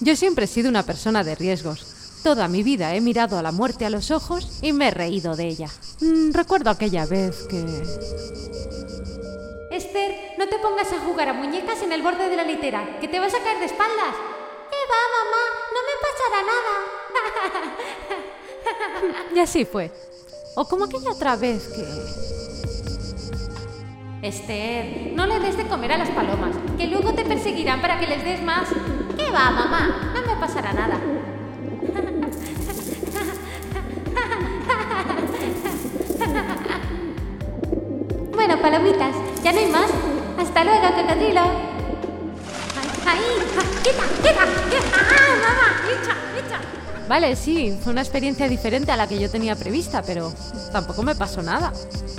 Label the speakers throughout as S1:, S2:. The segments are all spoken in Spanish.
S1: Yo siempre he sido una persona de riesgos. Toda mi vida he mirado a la muerte a los ojos y me he reído de ella. Mm, recuerdo aquella vez que...
S2: Esther, no te pongas a jugar a muñecas en el borde de la litera, que te vas a caer de espaldas.
S3: ¿Qué va, mamá? No me pasará
S1: nada. y así fue. O como aquella otra vez que...
S2: Esther, no le des de comer a las palomas, que luego te perseguirán para que les des más.
S3: ¿Qué va, mamá? No me pasará nada.
S2: Bueno, palomitas, ya no hay más. Hasta luego, cocodrilo. ¡Ahí! ¡Quita, quita! ¡Ah, mamá! ¡Echa, echa!
S1: Vale, sí, fue una experiencia diferente a la que yo tenía prevista, pero tampoco me pasó nada.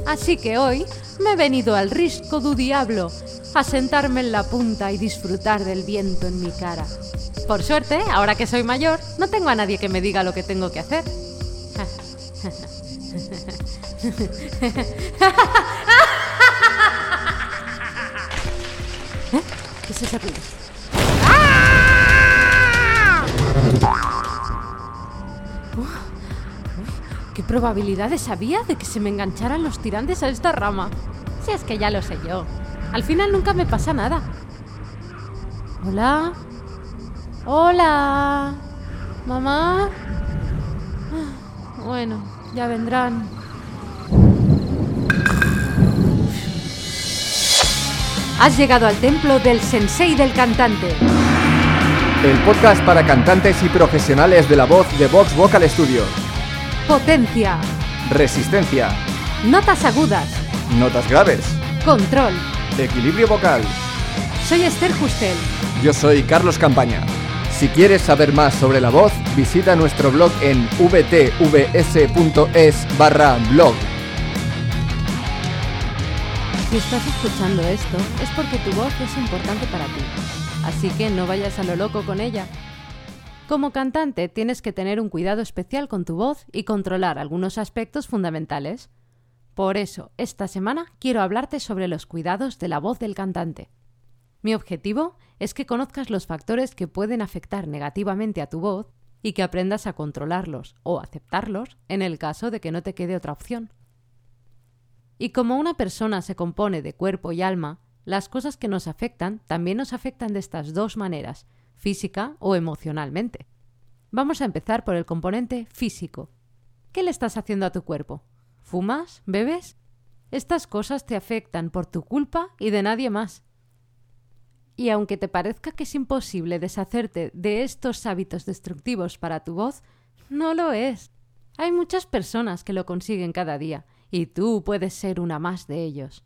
S1: Así que hoy me he venido al risco du diablo a sentarme en la punta y disfrutar del viento en mi cara. Por suerte, ahora que soy mayor, no tengo a nadie que me diga lo que tengo que hacer. ¿Eh? ¿Qué es ese ruido? Probabilidades había de que se me engancharan los tirantes a esta rama? Si es que ya lo sé yo. Al final nunca me pasa nada. Hola. Hola. Mamá. Bueno, ya vendrán. Has llegado al templo del sensei del cantante.
S4: El podcast para cantantes y profesionales de la voz de Vox Vocal Studio.
S1: Potencia.
S4: Resistencia.
S1: Notas agudas.
S4: Notas graves.
S1: Control.
S4: Equilibrio vocal.
S1: Soy Esther Justel.
S4: Yo soy Carlos Campaña. Si quieres saber más sobre la voz, visita nuestro blog en vtvs.es barra blog.
S1: Si estás escuchando esto, es porque tu voz es importante para ti. Así que no vayas a lo loco con ella. Como cantante tienes que tener un cuidado especial con tu voz y controlar algunos aspectos fundamentales. Por eso, esta semana quiero hablarte sobre los cuidados de la voz del cantante. Mi objetivo es que conozcas los factores que pueden afectar negativamente a tu voz y que aprendas a controlarlos o aceptarlos en el caso de que no te quede otra opción. Y como una persona se compone de cuerpo y alma, las cosas que nos afectan también nos afectan de estas dos maneras, física o emocionalmente. Vamos a empezar por el componente físico. ¿Qué le estás haciendo a tu cuerpo? ¿Fumas? ¿Bebes? Estas cosas te afectan por tu culpa y de nadie más. Y aunque te parezca que es imposible deshacerte de estos hábitos destructivos para tu voz, no lo es. Hay muchas personas que lo consiguen cada día y tú puedes ser una más de ellos.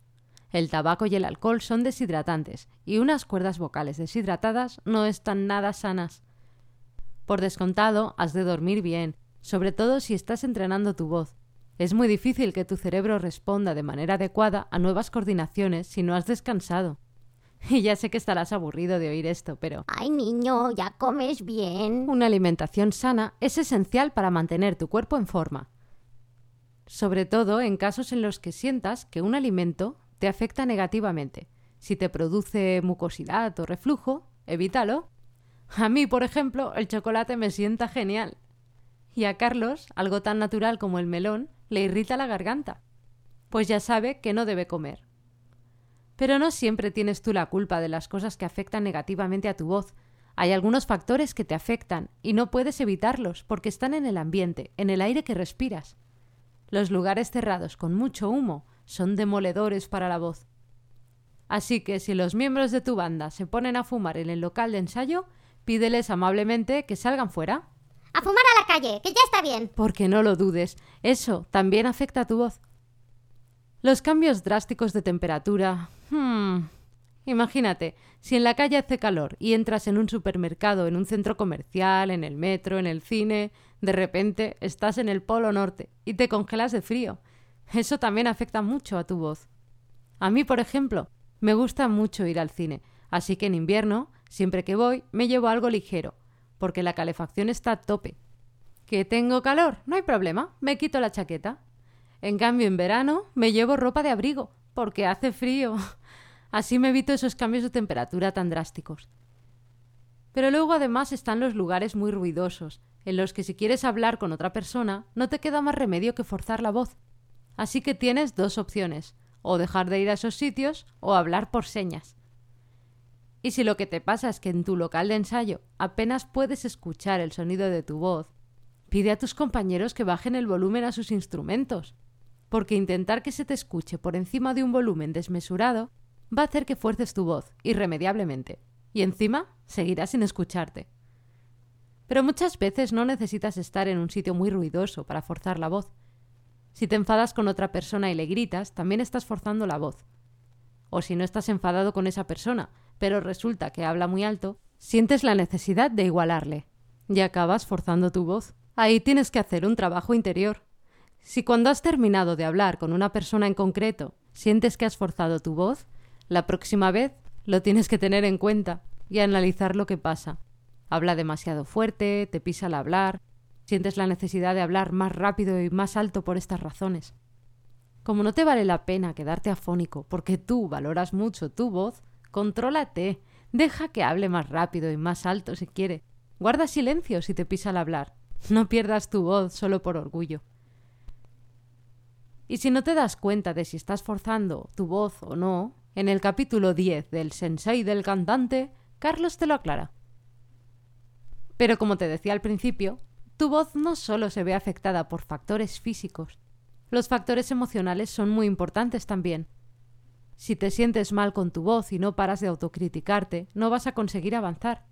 S1: El tabaco y el alcohol son deshidratantes, y unas cuerdas vocales deshidratadas no están nada sanas. Por descontado, has de dormir bien, sobre todo si estás entrenando tu voz. Es muy difícil que tu cerebro responda de manera adecuada a nuevas coordinaciones si no has descansado. Y ya sé que estarás aburrido de oír esto, pero...
S3: Ay, niño, ya comes bien.
S1: Una alimentación sana es esencial para mantener tu cuerpo en forma sobre todo en casos en los que sientas que un alimento te afecta negativamente. Si te produce mucosidad o reflujo, evítalo. A mí, por ejemplo, el chocolate me sienta genial. Y a Carlos, algo tan natural como el melón, le irrita la garganta. Pues ya sabe que no debe comer. Pero no siempre tienes tú la culpa de las cosas que afectan negativamente a tu voz. Hay algunos factores que te afectan y no puedes evitarlos porque están en el ambiente, en el aire que respiras. Los lugares cerrados con mucho humo son demoledores para la voz. Así que si los miembros de tu banda se ponen a fumar en el local de ensayo, pídeles amablemente que salgan fuera.
S3: A fumar a la calle, que ya está bien.
S1: Porque no lo dudes, eso también afecta a tu voz. Los cambios drásticos de temperatura. Hmm, imagínate, si en la calle hace calor y entras en un supermercado, en un centro comercial, en el metro, en el cine, de repente estás en el Polo Norte y te congelas de frío. Eso también afecta mucho a tu voz. A mí, por ejemplo, me gusta mucho ir al cine, así que en invierno, siempre que voy, me llevo algo ligero, porque la calefacción está a tope. ¿Que tengo calor? No hay problema, me quito la chaqueta. En cambio, en verano me llevo ropa de abrigo, porque hace frío. Así me evito esos cambios de temperatura tan drásticos. Pero luego además están los lugares muy ruidosos, en los que si quieres hablar con otra persona, no te queda más remedio que forzar la voz. Así que tienes dos opciones, o dejar de ir a esos sitios o hablar por señas. Y si lo que te pasa es que en tu local de ensayo apenas puedes escuchar el sonido de tu voz, pide a tus compañeros que bajen el volumen a sus instrumentos, porque intentar que se te escuche por encima de un volumen desmesurado va a hacer que fuerces tu voz, irremediablemente, y encima seguirás sin escucharte. Pero muchas veces no necesitas estar en un sitio muy ruidoso para forzar la voz. Si te enfadas con otra persona y le gritas, también estás forzando la voz. O si no estás enfadado con esa persona, pero resulta que habla muy alto, sientes la necesidad de igualarle. Y acabas forzando tu voz. Ahí tienes que hacer un trabajo interior. Si cuando has terminado de hablar con una persona en concreto sientes que has forzado tu voz, la próxima vez lo tienes que tener en cuenta y analizar lo que pasa. Habla demasiado fuerte, te pisa al hablar, sientes la necesidad de hablar más rápido y más alto por estas razones. Como no te vale la pena quedarte afónico porque tú valoras mucho tu voz, contrólate, deja que hable más rápido y más alto si quiere. Guarda silencio si te pisa al hablar. No pierdas tu voz solo por orgullo. Y si no te das cuenta de si estás forzando tu voz o no, en el capítulo 10 del Sensei del cantante, Carlos te lo aclara. Pero como te decía al principio, tu voz no solo se ve afectada por factores físicos, los factores emocionales son muy importantes también. Si te sientes mal con tu voz y no paras de autocriticarte, no vas a conseguir avanzar.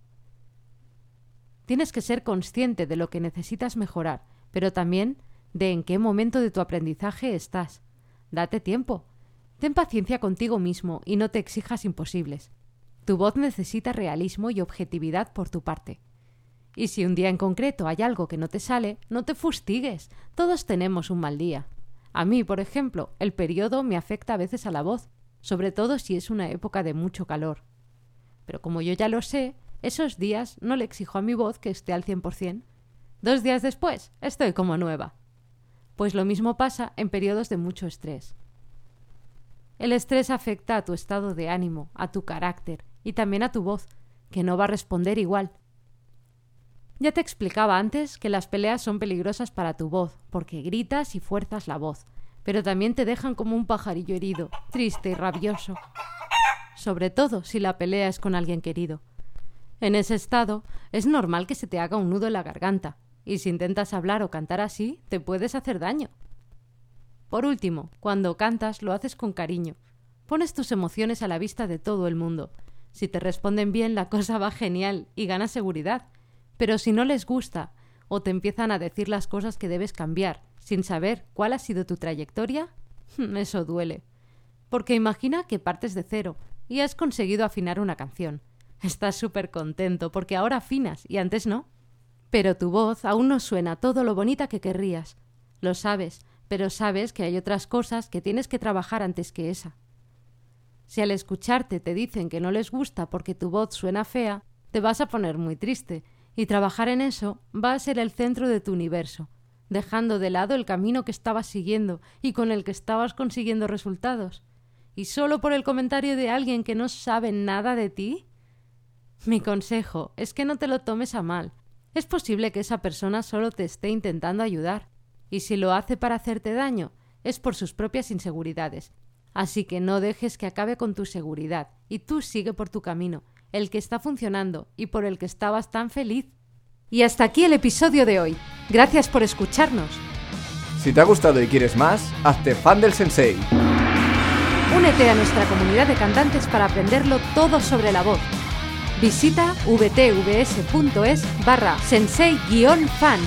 S1: Tienes que ser consciente de lo que necesitas mejorar, pero también de en qué momento de tu aprendizaje estás. Date tiempo. Ten paciencia contigo mismo y no te exijas imposibles. Tu voz necesita realismo y objetividad por tu parte. Y si un día en concreto hay algo que no te sale, no te fustigues. Todos tenemos un mal día. A mí, por ejemplo, el periodo me afecta a veces a la voz, sobre todo si es una época de mucho calor. Pero como yo ya lo sé, esos días no le exijo a mi voz que esté al 100%. Dos días después, estoy como nueva. Pues lo mismo pasa en periodos de mucho estrés. El estrés afecta a tu estado de ánimo, a tu carácter y también a tu voz, que no va a responder igual. Ya te explicaba antes que las peleas son peligrosas para tu voz, porque gritas y fuerzas la voz, pero también te dejan como un pajarillo herido, triste y rabioso. Sobre todo si la pelea es con alguien querido. En ese estado es normal que se te haga un nudo en la garganta, y si intentas hablar o cantar así, te puedes hacer daño. Por último, cuando cantas lo haces con cariño. Pones tus emociones a la vista de todo el mundo. Si te responden bien, la cosa va genial y ganas seguridad pero si no les gusta o te empiezan a decir las cosas que debes cambiar sin saber cuál ha sido tu trayectoria, eso duele. Porque imagina que partes de cero y has conseguido afinar una canción. Estás súper contento porque ahora afinas y antes no. Pero tu voz aún no suena todo lo bonita que querrías. Lo sabes, pero sabes que hay otras cosas que tienes que trabajar antes que esa. Si al escucharte te dicen que no les gusta porque tu voz suena fea, te vas a poner muy triste y trabajar en eso va a ser el centro de tu universo, dejando de lado el camino que estabas siguiendo y con el que estabas consiguiendo resultados. ¿Y solo por el comentario de alguien que no sabe nada de ti? Mi consejo es que no te lo tomes a mal. Es posible que esa persona solo te esté intentando ayudar, y si lo hace para hacerte daño, es por sus propias inseguridades. Así que no dejes que acabe con tu seguridad, y tú sigue por tu camino, el que está funcionando y por el que estabas tan feliz. Y hasta aquí el episodio de hoy. Gracias por escucharnos.
S4: Si te ha gustado y quieres más, hazte fan del sensei.
S1: Únete a nuestra comunidad de cantantes para aprenderlo todo sobre la voz. Visita vtvs.es barra sensei-fan